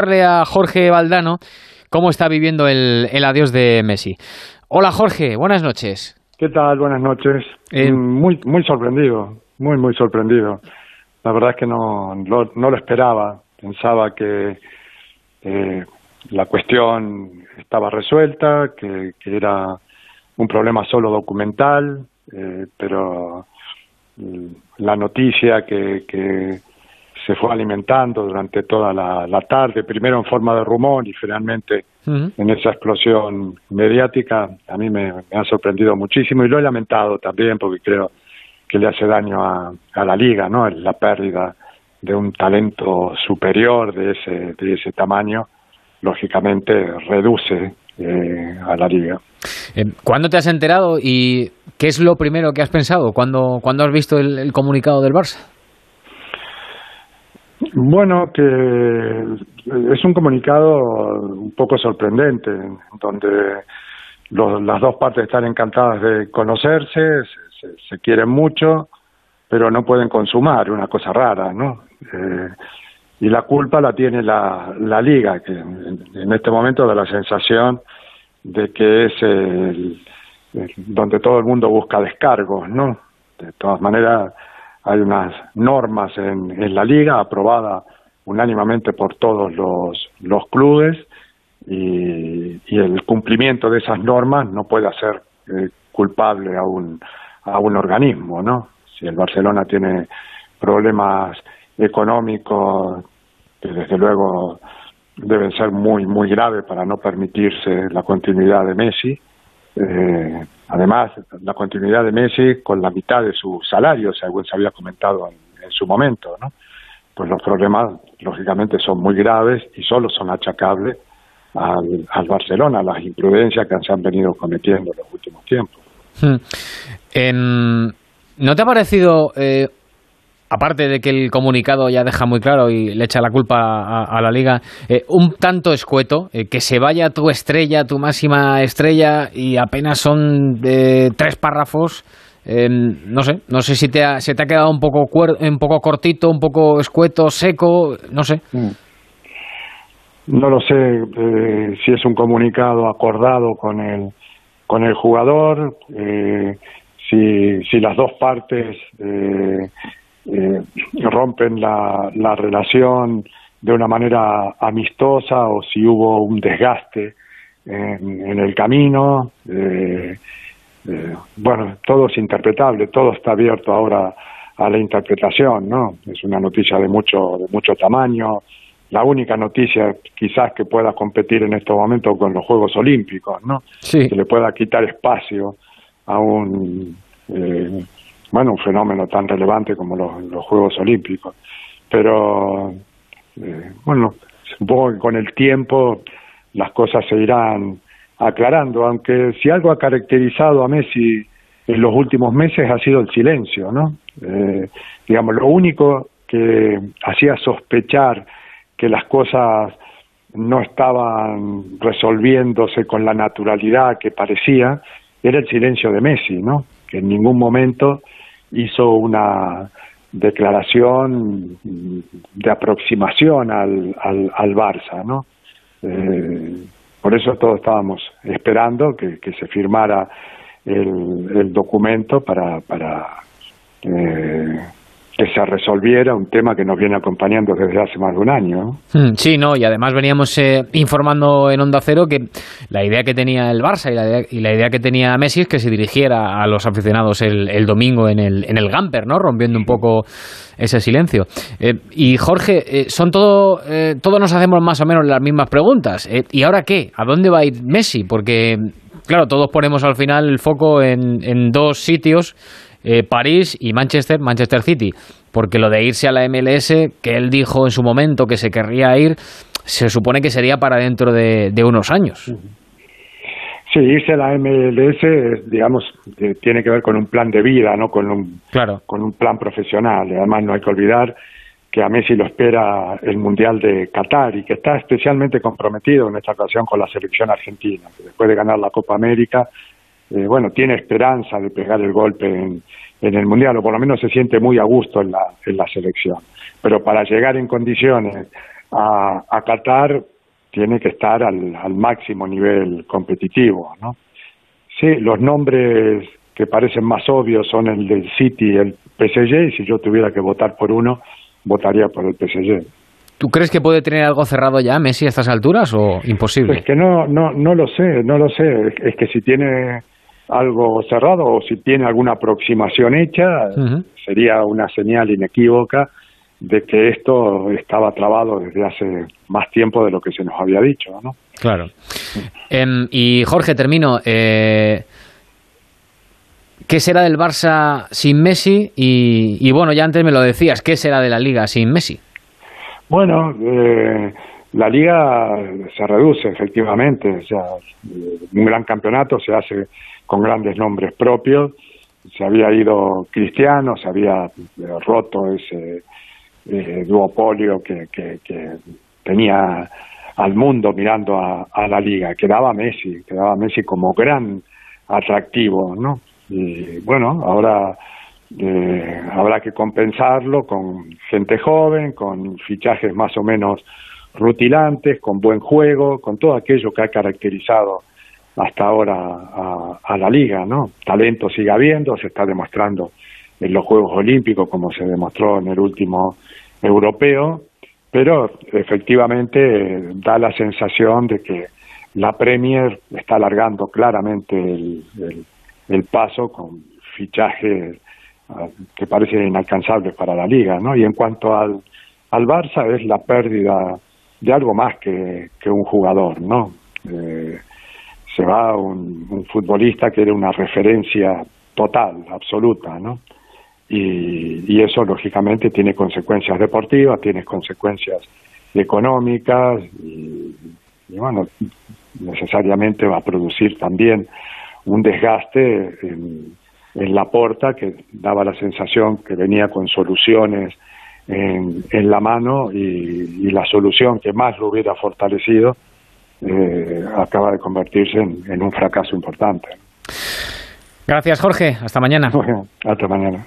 a Jorge Valdano cómo está viviendo el, adiós de Messi. Hola Jorge, buenas noches. ¿Qué tal? Buenas noches. Eh, muy, muy sorprendido, muy, muy sorprendido. La verdad es que no, no, lo esperaba. Pensaba que eh, la cuestión estaba resuelta, que, era un problema solo documental, eh, pero mm, la noticia que, que se fue alimentando durante toda la, tarde, primero en forma de rumor y finalmente en esa explosión mediática, a mí me, ha sorprendido muchísimo y lo he lamentado también porque creo que le hace daño a, la liga, ¿no? La pérdida de un talento superior de ese, de ese tamaño, lógicamente reduce eh, a la liga. Eh, ¿Cuándo te has enterado y qué es lo primero que has pensado cuando, cuando has visto el comunicado del Barça? Bueno, que es un comunicado un poco sorprendente, donde las dos partes están encantadas de conocerse, se, quieren mucho, pero no pueden consumar, una cosa rara, ¿no? Eh, y la culpa la tiene la, la liga, que en, este momento da la sensación de que es el, donde todo el mundo busca descargos, ¿no? De todas maneras, hay unas normas en, en la liga aprobadas unánimamente por todos los, los clubes y, y, el cumplimiento de esas normas no puede hacer eh, culpable a un, a un organismo, ¿no? Si el Barcelona tiene problemas económicos que desde luego deben ser muy muy graves para no permitirse la continuidad de Messi, eh, Además, la continuidad de Messi con la mitad de su salario, según se había comentado en, su momento, ¿no? Pues los problemas, lógicamente, son muy graves y solo son achacables al, al Barcelona, las imprudencias que se han venido cometiendo en los últimos tiempos. Hmm. ¿No te ha parecido eh, aparte de que el comunicado ya deja muy claro y le echa la culpa a, la liga, eh, un tanto escueto, eh, que se vaya tu estrella, tu máxima estrella, y apenas son de tres párrafos. no sé, no sé si te ha, se te ha quedado un poco, un poco cortito, un poco escueto, seco, no sé. Mm. No lo sé eh, si es un comunicado acordado con el, con el jugador, si, si las dos partes eh, rompen la, la relación de una manera amistosa o si hubo un desgaste en, el camino. Eh, eh, bueno, todo es interpretable, todo está abierto ahora a la interpretación, ¿no? Es una noticia de mucho, de mucho tamaño, la única noticia quizás que pueda competir en estos momentos con los Juegos Olímpicos, ¿no? Sí. Que le pueda quitar espacio a un eh, bueno, un fenómeno tan relevante como los, Juegos Olímpicos. Pero, eh, bueno, supongo que con el tiempo las cosas se irán aclarando, aunque si algo ha caracterizado a Messi en los últimos meses ha sido el silencio, ¿no? Eh, digamos, lo único que hacía sospechar que las cosas no estaban resolviéndose con la naturalidad que parecía era el silencio de Messi, ¿no? Que en ningún momento hizo una declaración de aproximación al, al, al Barça, ¿no? Eh, por eso todos estábamos esperando que, que se firmara el, el documento para, para eh, que se resolviera un tema que nos viene acompañando desde hace más de un año. Hmm, sí, no, y además veníamos eh, informando en Onda Cero que la idea que tenía el Barça y la idea, que tenía Messi es que se dirigiera a los aficionados el, domingo en el, en el Gamper, ¿no? Rompiendo un poco ese silencio. Eh, y Jorge, eh, son todo, todos nos hacemos más o menos las mismas preguntas. ¿Y ahora qué? ¿A dónde va a ir Messi? Porque, claro, todos ponemos al final el foco en, en dos sitios eh, París y Manchester, Manchester City, porque lo de irse a la MLS, que él dijo en su momento que se querría ir, se supone que sería para dentro de, unos años. Sí, irse a la MLS, digamos, tiene que ver con un plan de vida, no con un, claro. con un plan profesional. Además, no hay que olvidar que a Messi lo espera el Mundial de Qatar y que está especialmente comprometido en esta ocasión con la selección argentina, que después de ganar la Copa América eh, bueno, tiene esperanza de pegar el golpe en, el Mundial, o por lo menos se siente muy a gusto en la, en la selección. Pero para llegar en condiciones a, a Qatar tiene que estar al, al máximo nivel competitivo, ¿no? Sí, los nombres que parecen más obvios son el del City y el PSG, y si yo tuviera que votar por uno, votaría por el PSG. ¿Tú crees que puede tener algo cerrado ya Messi a estas alturas o imposible? Es que no, no, no lo sé, no lo sé. Es que si tiene algo cerrado o si tiene alguna aproximación hecha, sería una señal inequívoca de que esto estaba trabado desde hace más tiempo de lo que se nos había dicho, ¿no? Claro. Em, y Jorge, termino. Eh, ¿Qué será del Barça sin Messi? Y, y, bueno, ya antes me lo decías, ¿qué será de la Liga sin Messi? Bueno, eh, la liga se reduce efectivamente, o sea, un gran campeonato se hace con grandes nombres propios, se había ido Cristiano, se había eh, roto ese eh, duopolio que, que, que, tenía al mundo mirando a, a, la liga, quedaba Messi, quedaba Messi como gran atractivo, ¿no? Y bueno, ahora eh, habrá que compensarlo con gente joven, con fichajes más o menos rutilantes, con buen juego, con todo aquello que ha caracterizado hasta ahora a, la liga, ¿no? Talento sigue habiendo, se está demostrando en los Juegos Olímpicos como se demostró en el último europeo, pero efectivamente da la sensación de que la Premier está alargando claramente el, el, el paso con fichajes que parece inalcanzable para la liga, ¿no? Y en cuanto al, al Barça es la pérdida de algo más que, que un jugador, ¿no? Eh, se va un, un, futbolista que era una referencia total, absoluta, ¿no? Y, y eso lógicamente tiene consecuencias deportivas, tiene consecuencias económicas y, y bueno, necesariamente va a producir también un desgaste en, en la porta que daba la sensación que venía con soluciones en, en la mano y, y, la solución que más lo hubiera fortalecido eh, acaba de convertirse en, en, un fracaso importante. Gracias, Jorge. Hasta mañana. Hasta mañana. Hasta mañana.